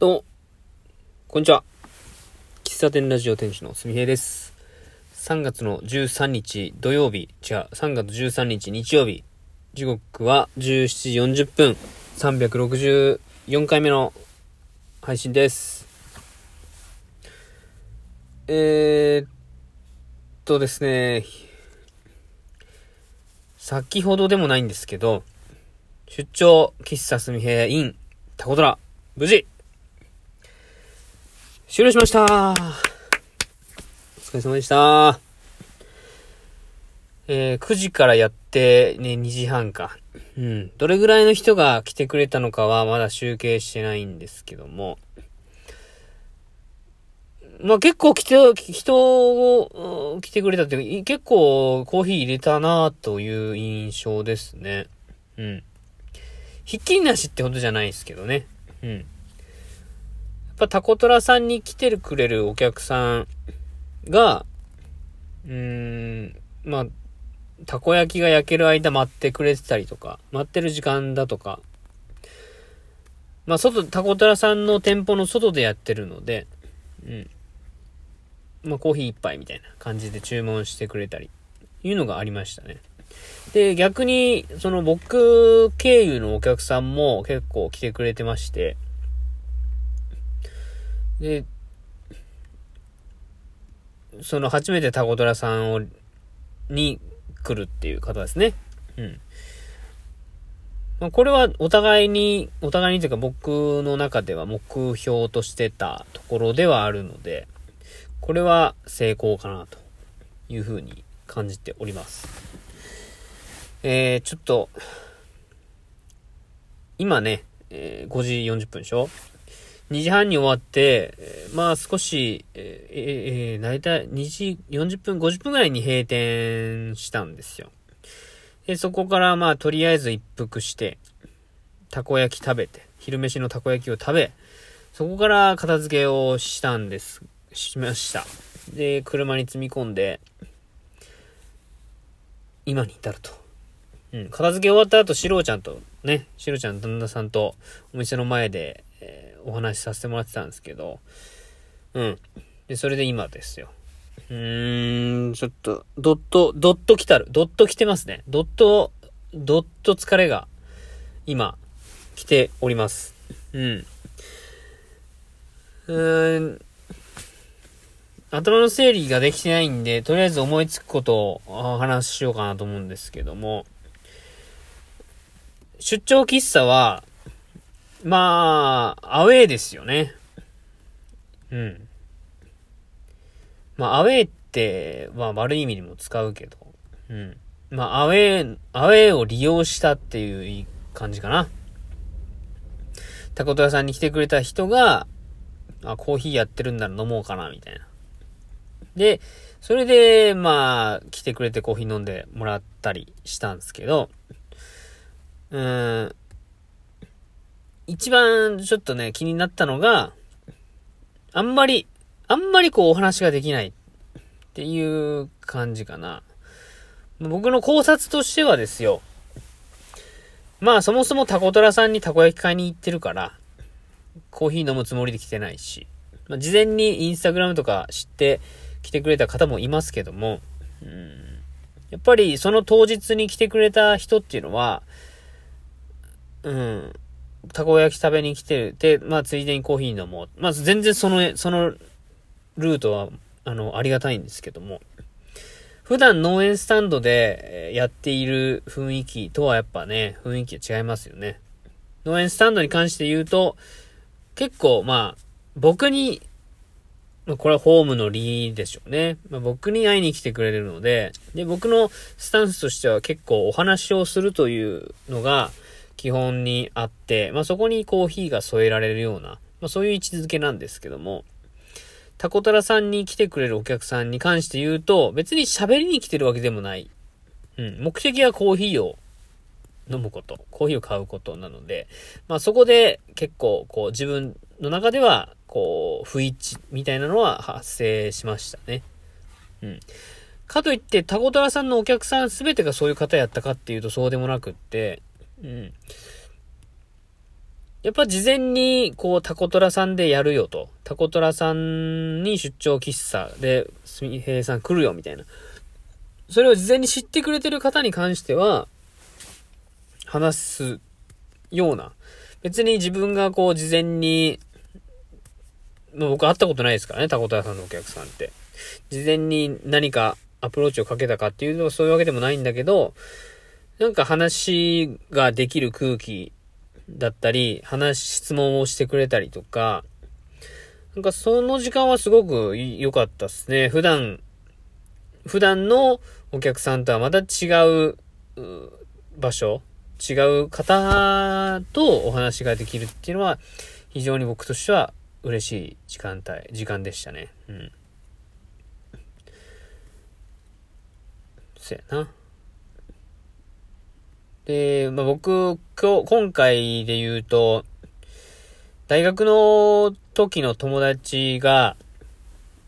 どうも、こんにちは。喫茶店ラジオ店主のすみへいです。3月の13日土曜日、違う、3月13日日曜日、時刻は17時40分、364回目の配信です。えー、っとですね、先ほどでもないんですけど、出張喫茶すみへい in タコドラ、無事、終了しましたお疲れ様でしたえー、9時からやって、ね、2時半か。うん。どれぐらいの人が来てくれたのかはまだ集計してないんですけども。まあ結構来て、人を来てくれたっていう、結構コーヒー入れたなという印象ですね。うん。ひっきりなしってことじゃないですけどね。うん。やっぱタコトラさんに来てくれるお客さんが、うーん、まあ、たこ焼きが焼ける間待ってくれてたりとか、待ってる時間だとか、まあ、外、タコトラさんの店舗の外でやってるので、うん。まあ、コーヒー一杯みたいな感じで注文してくれたり、いうのがありましたね。で、逆に、その僕経由のお客さんも結構来てくれてまして、で、その初めてタコトラさんを、に来るっていう方ですね。うん。まあ、これはお互いに、お互いにというか僕の中では目標としてたところではあるので、これは成功かなというふうに感じております。えー、ちょっと、今ね、えー5時40分でしょ？2時半に終わって、えーまあ少し、えーえーえ大体2時40分、50分ぐらいに閉店したんですよ。で、そこからまあとりあえず一服して、たこ焼き食べて、昼飯のたこ焼きを食べ、そこから片付けをしたんです、しました。で、車に積み込んで、今に至ると。うん、片付け終わった後、シロちゃんとね、シロちゃん旦那さんとお店の前で、お話しさせてもらってたんですけど、うん。で、それで今ですよ。うーん、ちょっと、どっと、どっと来たる。どっと来てますね。どっと、どっと疲れが、今、来ております。うん。うーん、頭の整理ができてないんで、とりあえず思いつくことをお話ししようかなと思うんですけども、出張喫茶は、まあ、アウェーですよね。うん。まあ、アウェーって、まあ、悪い意味にも使うけど、うん。まあ、アウェー、アウェーを利用したっていう感じかな。タコトラさんに来てくれた人が、あ、コーヒーやってるんなら飲もうかな、みたいな。で、それで、まあ、来てくれてコーヒー飲んでもらったりしたんですけど、うん、一番ちょっとね、気になったのが、あんまり、あんまりこうお話ができないっていう感じかな。僕の考察としてはですよ。まあそもそもタコトラさんにたこ焼き買いに行ってるから、コーヒー飲むつもりで来てないし、まあ、事前にインスタグラムとか知って来てくれた方もいますけども、うん、やっぱりその当日に来てくれた人っていうのは、うん、たこ焼き食べに来てて、まあ、ついでにコーヒー飲もう。まあ、全然その、そのルートは、あの、ありがたいんですけども、普段農園スタンドでやっている雰囲気とはやっぱね、雰囲気が違いますよね。農園スタンドに関して言うと、結構、まあ、僕に、まあ、これはホームの理でしょうね。まあ、僕に会いに来てくれるので、で、僕のスタンスとしては結構お話をするというのが、基本にあって、まあ、そこにコーヒーが添えられるような、まあ、そういう位置づけなんですけども、タコタラさんに来てくれるお客さんに関して言うと、別に喋りに来てるわけでもない。うん。目的はコーヒーを飲むこと、コーヒーを買うことなので、まあそこで結構こう自分の中ではこう不一致みたいなのは発生しましたね。うん。かといってタコタラさんのお客さん全てがそういう方やったかっていうとそうでもなくって、うん。やっぱ事前に、こう、タコトラさんでやるよと。タコトラさんに出張喫茶で、すみへいさん来るよ、みたいな。それを事前に知ってくれてる方に関しては、話すような。別に自分がこう、事前に、僕会ったことないですからね、タコトラさんのお客さんって。事前に何かアプローチをかけたかっていうのはそういうわけでもないんだけど、なんか話ができる空気だったり、話、質問をしてくれたりとか、なんかその時間はすごく良かったっすね。普段、普段のお客さんとはまた違う場所、違う方とお話ができるっていうのは、非常に僕としては嬉しい時間帯、時間でしたね。うん。そやな。で、まあ、僕、今日、今回で言うと、大学の時の友達が、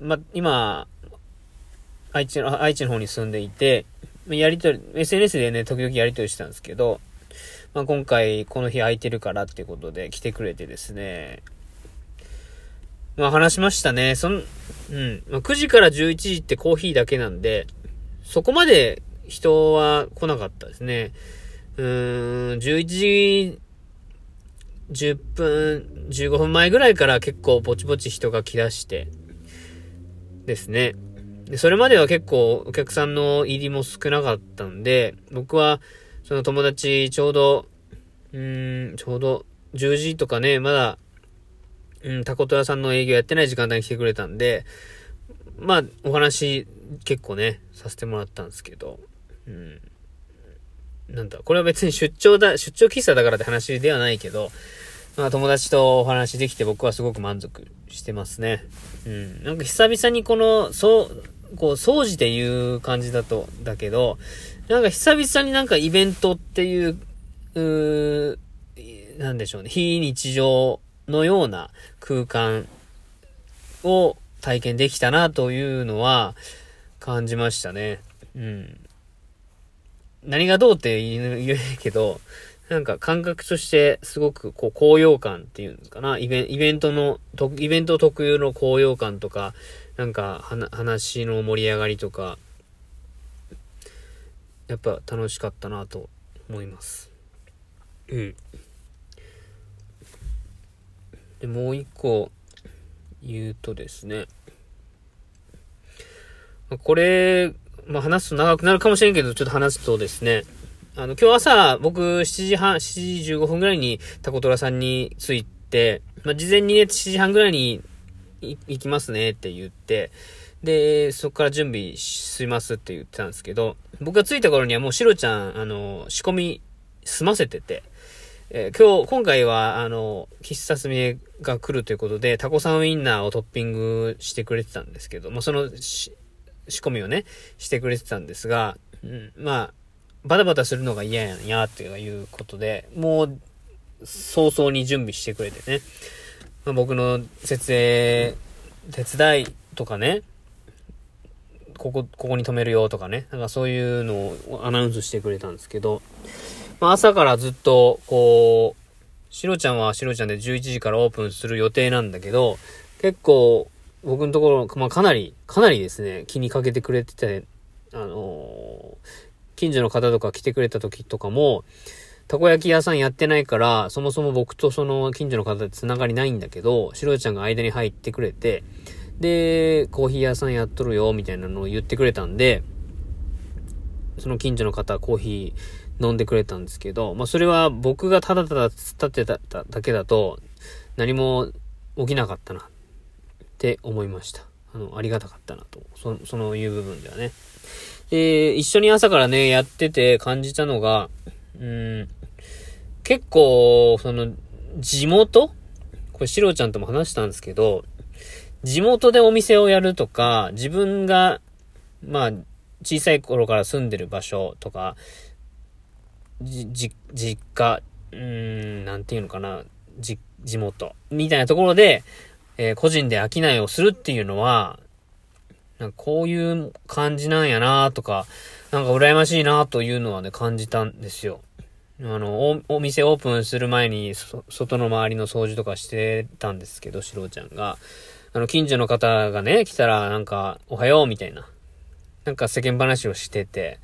ま今、愛知の、愛知の方に住んでいて、やりとり、SNS でね、時々やりとりしてたんですけど、まあ、今回この日空いてるからってことで来てくれてですね、まあ話しましたね。そん、うん。まあ、9時から11時ってコーヒーだけなんで、そこまで人は来なかったですね。うーん、11時10分、15分前ぐらいから結構ぼちぼち人が来だして、ですね。で、それまでは結構お客さんの入りも少なかったんで、僕は、その友達ちょうど、うーん、ちょうど10時とかね、まだ、うん、タコト屋さんの営業やってない時間帯に来てくれたんで、まあ、お話結構ね、させてもらったんですけど、うん。なんだ、これは別に出張だ、出張喫茶だからって話ではないけど、まあ友達とお話できて僕はすごく満足してますね。うん。なんか久々にこの、そう、こう、掃除っていう感じだと、だけど、なんか久々になんかイベントっていう、うー、なんでしょうね、非日常のような空間を体験できたなというのは感じましたね。うん。何がどうって言えけど、なんか感覚としてすごくこう高揚感っていうのかな、イベイベントの、イベント特有の高揚感とか、なんか話の盛り上がりとか、やっぱ楽しかったなと思います。うん。で、もう一個言うとですね、これ、まあ、話すと長くなるかもしれんけど、ちょっと話すとですね、あの、今日朝、僕、7時半、7時15分ぐらいにタコトラさんに着いて、まあ、事前にね、7時半ぐらいに行きますねって言って、で、そこから準備しますって言ってたんですけど、僕が着いた頃にはもうシロちゃん、あの、仕込み済ませてて、えー、今日、今回は、あの、喫茶すみが来るということで、タコさんウインナーをトッピングしてくれてたんですけど、まあ、その、仕込みをね、してくれてたんですが、うん、まあ、バタバタするのが嫌やんや、っていうことで、もう、早々に準備してくれてね、まあ、僕の設営、手伝いとかね、ここ、ここに止めるよとかね、なんかそういうのをアナウンスしてくれたんですけど、まあ、朝からずっと、こう、しろちゃんはしろちゃんで11時からオープンする予定なんだけど、結構、僕のところ、まあ、かなり、かなりですね、気にかけてくれてて、あの、近所の方とか来てくれた時とかも、たこ焼き屋さんやってないから、そもそも僕とその近所の方で繋がりないんだけど、しろちゃんが間に入ってくれて、で、コーヒー屋さんやっとるよ、みたいなのを言ってくれたんで、その近所の方、コーヒー飲んでくれたんですけど、まあそれは僕がただただ伝ってただけだと、何も起きなかったな。って思いました。あの、ありがたかったなと。そ、そのいう部分ではね。で、一緒に朝からね、やってて感じたのが、うん、結構、その、地元？これ、シロちゃんとも話したんですけど、地元でお店をやるとか、自分が、まあ、小さい頃から住んでる場所とか、じ、じ、実家、うーん、なんていうのかな、じ、地元、みたいなところで、えー、個人で商いをするっていうのは、なんかこういう感じなんやなとか、なんか羨ましいなというのはね、感じたんですよ。あの、お、お店オープンする前に、外の周りの掃除とかしてたんですけど、しろちゃんが。あの、近所の方がね、来たら、なんか、おはよう、みたいな。なんか世間話をしてて、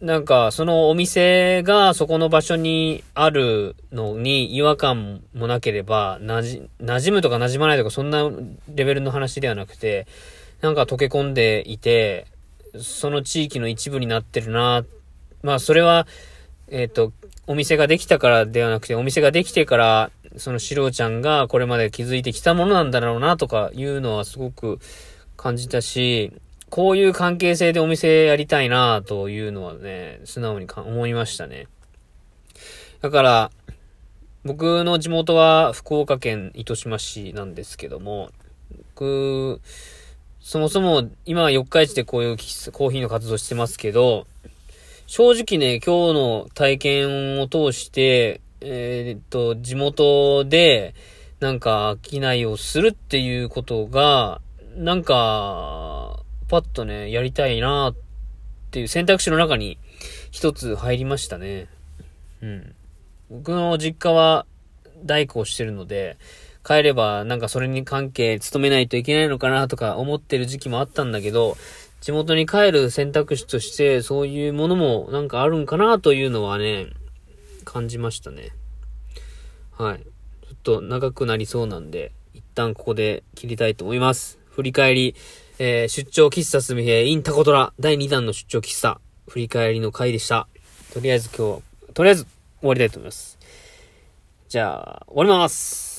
なんか、そのお店がそこの場所にあるのに違和感もなければ、なじ、馴染むとか馴染まないとかそんなレベルの話ではなくて、なんか溶け込んでいて、その地域の一部になってるな。まあ、それは、えっ、ー、と、お店ができたからではなくて、お店ができてから、そのシロちゃんがこれまで気づいてきたものなんだろうなとかいうのはすごく感じたし、こういう関係性でお店やりたいなというのはね、素直に思いましたね。だから、僕の地元は福岡県糸島市なんですけども、僕、そもそも今は四日市でこういうコーヒーの活動してますけど、正直ね、今日の体験を通して、えー、っと、地元で、なんか、商いをするっていうことが、なんか、パッとね、やりたいなっていう選択肢の中に一つ入りましたね。うん。僕の実家は大工をしてるので、帰ればなんかそれに関係勤めないといけないのかなとか思ってる時期もあったんだけど、地元に帰る選択肢としてそういうものもなんかあるんかなというのはね、感じましたね。はい。ちょっと長くなりそうなんで、一旦ここで切りたいと思います。振り返り、えー、出張喫茶すみへインタコトラ第2弾の出張喫茶振り返りの回でした。とりあえず今日は、とりあえず終わりたいと思います。じゃあ、終わります。